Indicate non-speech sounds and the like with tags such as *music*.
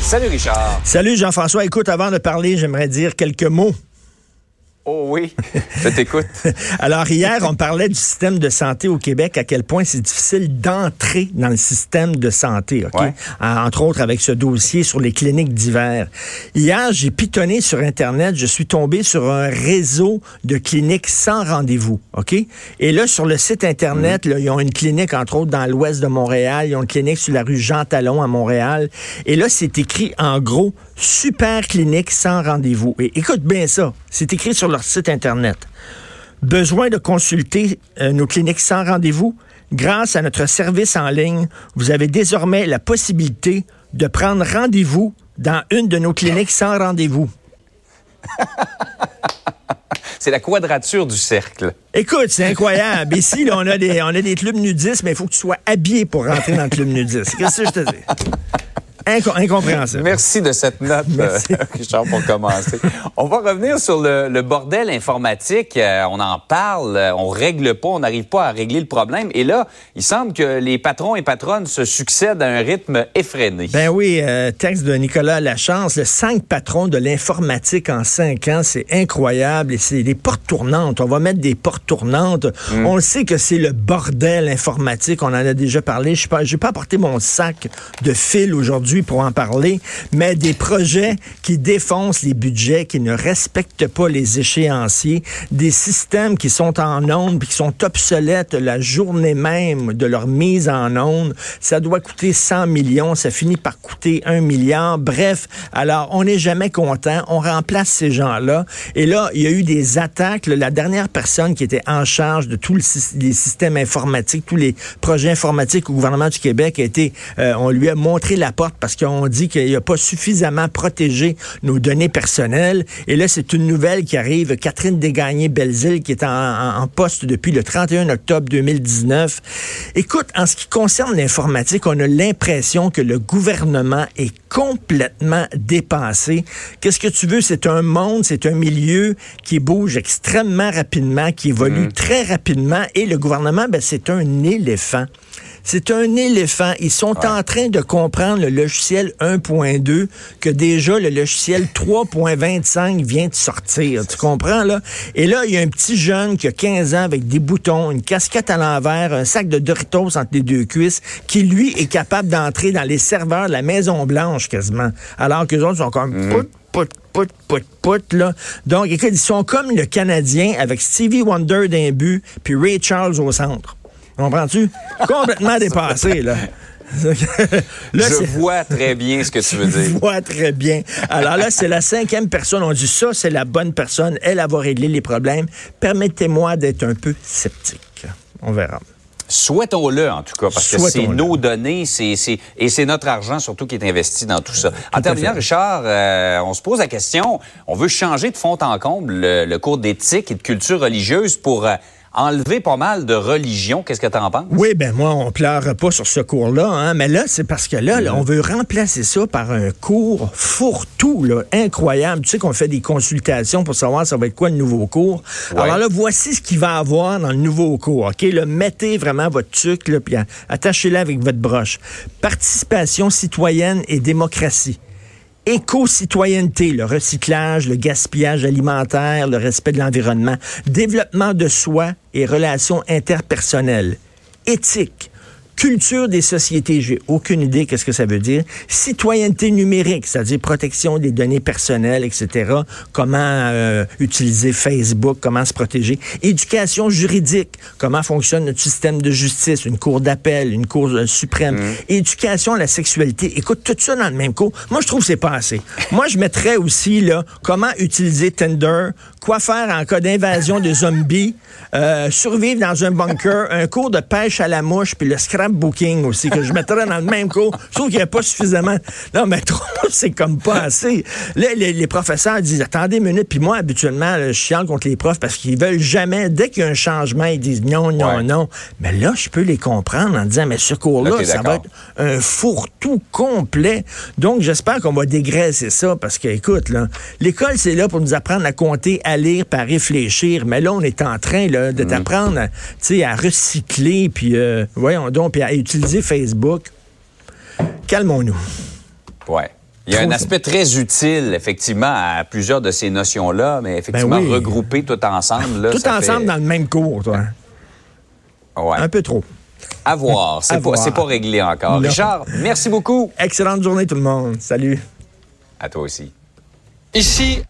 Salut Richard. Salut Jean-François. Écoute, avant de parler, j'aimerais dire quelques mots. Oh oui, je t'écoute. *laughs* Alors hier, on parlait du système de santé au Québec, à quel point c'est difficile d'entrer dans le système de santé, OK? Ouais. Entre autres avec ce dossier sur les cliniques d'hiver. Hier, j'ai pitonné sur Internet, je suis tombé sur un réseau de cliniques sans rendez-vous, OK? Et là, sur le site Internet, là, ils ont une clinique, entre autres, dans l'ouest de Montréal, ils ont une clinique sur la rue Jean-Talon à Montréal. Et là, c'est écrit en gros, super clinique sans rendez-vous. Et écoute bien ça, c'est écrit sur leur site Internet. Besoin de consulter euh, nos cliniques sans rendez-vous? Grâce à notre service en ligne, vous avez désormais la possibilité de prendre rendez-vous dans une de nos cliniques sans rendez-vous. *laughs* C'est la quadrature du cercle. Écoute, c'est incroyable. Ici, là, on, a des, on a des clubs nudistes, mais il faut que tu sois habillé pour rentrer dans le club nudiste. Qu'est-ce que je te dis? Inco- incompréhensible. Merci de cette note, Merci. euh, *laughs* Richard, pour commencer. On va revenir sur le, le bordel informatique. Euh, on en parle, euh, on règle pas, on n'arrive pas à régler le problème. Et là, il semble que les patrons et patronnes se succèdent à un rythme effréné. Ben oui, euh, texte de Nicolas Lachance, le cinq patrons de l'informatique en cinq ans, c'est incroyable et c'est des portes tournantes. On va mettre des portes tournantes. On le sait que c'est le bordel informatique. On en a déjà parlé. Je n'ai pas apporté mon sac de fil aujourd'hui pour en parler, mais des projets qui défoncent les budgets, qui ne respectent pas les échéanciers, des systèmes qui sont en ondes puis qui sont obsolètes la journée même de leur mise en onde. Ça doit coûter 100 millions, ça finit par coûter 1 milliard. Bref, alors on n'est jamais content, on remplace ces gens-là. Et là, il y a eu des attaques. La dernière personne qui était en charge de tous les systèmes informatiques, tous les projets informatiques au gouvernement du Québec a été, euh, on lui a montré la porte parce qu'on dit qu'il n'a pas suffisamment protégé nos données personnelles. Et là, c'est une nouvelle qui arrive. Catherine Desgagnés-Belzile, qui est en, en- en poste depuis le 31 octobre 2019. Écoute, en ce qui concerne l'informatique, on a l'impression que le gouvernement est complètement dépassé. Qu'est-ce que tu veux? C'est un monde, c'est un milieu qui bouge extrêmement rapidement, qui évolue très rapidement. Et le gouvernement, ben, c'est un éléphant. C'est un éléphant. Ils sont en train de comprendre le logiciel 1.2 que déjà le logiciel *laughs* 3.25 vient de sortir. Tu comprends, là? Et là, il y a un petit jeune qui a 15 ans avec des boutons, une casquette à l'envers, un sac de Doritos entre les deux cuisses, qui, lui, est capable d'entrer dans les serveurs de la Maison-Blanche quasiment. Alors que les autres sont comme pout, pout, pout, pout, pout, là. Donc, écoute, ils sont comme le Canadien avec Stevie Wonder d'un but, puis Ray Charles au centre. Comprends-tu? Complètement dépassé, là. *laughs* là, Je vois très bien ce que tu veux *laughs* je dire. vois très bien. Alors là, c'est la cinquième personne. On dit ça, c'est la bonne personne. Elle, elle va régler les problèmes. Permettez-moi d'être un peu sceptique. On verra. Souhaitons-le, en tout cas, parce que c'est nos données, c'est, et c'est notre argent surtout qui est investi dans tout ça. En terminant. Richard, euh, on se pose la question, on veut changer de fond en comble le, le cours d'éthique et de culture religieuse pour euh, enlever pas mal de religion. Qu'est-ce que tu en penses? Oui, ben moi, on pleure pas sur ce cours-là, hein, mais là, c'est parce que là, là, on veut remplacer ça par un cours fourre-tout, là, incroyable. Tu sais qu'on fait des consultations pour savoir ça va être quoi le nouveau cours. Ouais. Alors là, voici ce qu'il va y avoir dans le nouveau cours, OK? Là, mettez vraiment votre tuc, là, puis attachez-le avec votre broche. Participation citoyenne et démocratie éco-citoyenneté, le recyclage, le gaspillage alimentaire, le respect de l'environnement, développement de soi et relations interpersonnelles, éthique, culture des sociétés, j'ai aucune idée qu'est-ce que ça veut dire, citoyenneté numérique, c'est-à-dire protection des données personnelles, etc., comment euh, utiliser Facebook, comment se protéger, éducation juridique, comment fonctionne notre système de justice, une cour d'appel, une cour euh, suprême, éducation à la sexualité, écoute, tout ça dans le même cours, moi je trouve que c'est pas assez. Moi je mettrais aussi, là, comment utiliser Tinder, quoi faire en cas d'invasion de zombies, euh, survivre dans un bunker, un cours de pêche à la mouche, puis le scrapbooking aussi, que je mettrais dans le même cours. Je trouve qu'il n'y a pas suffisamment. Non, mais trop, *laughs* c'est comme pas assez. Là, les, les professeurs disent, attendez une minute, puis moi, habituellement, là, je chiale contre les profs parce qu'ils veulent jamais, dès qu'il y a un changement, ils disent non, non, Ouais. non. Mais là, je peux les comprendre en disant, mais ce Là, cours-là, ça va être un fourre-tout complet. Donc, j'espère qu'on va dégraisser ça parce que, écoute, là, l'école, c'est là pour nous apprendre à compter, à lire, puis à réfléchir. Mais là, on est en train là, de t'apprendre à, tu sais, à recycler, puis, euh, voyons donc, puis à utiliser Facebook. Calmons-nous. Ouais. Il y a un aspect très utile, effectivement, à plusieurs de ces notions-là, mais effectivement, Ben oui. regrouper tout ensemble. Là, Tout ça ensemble fait- dans le même cours, toi. Ouais. Un peu trop. À voir. *laughs* C'est pas, pas réglé encore. Non. Richard, merci beaucoup. Excellente journée tout le monde. Salut. À toi aussi. Ici,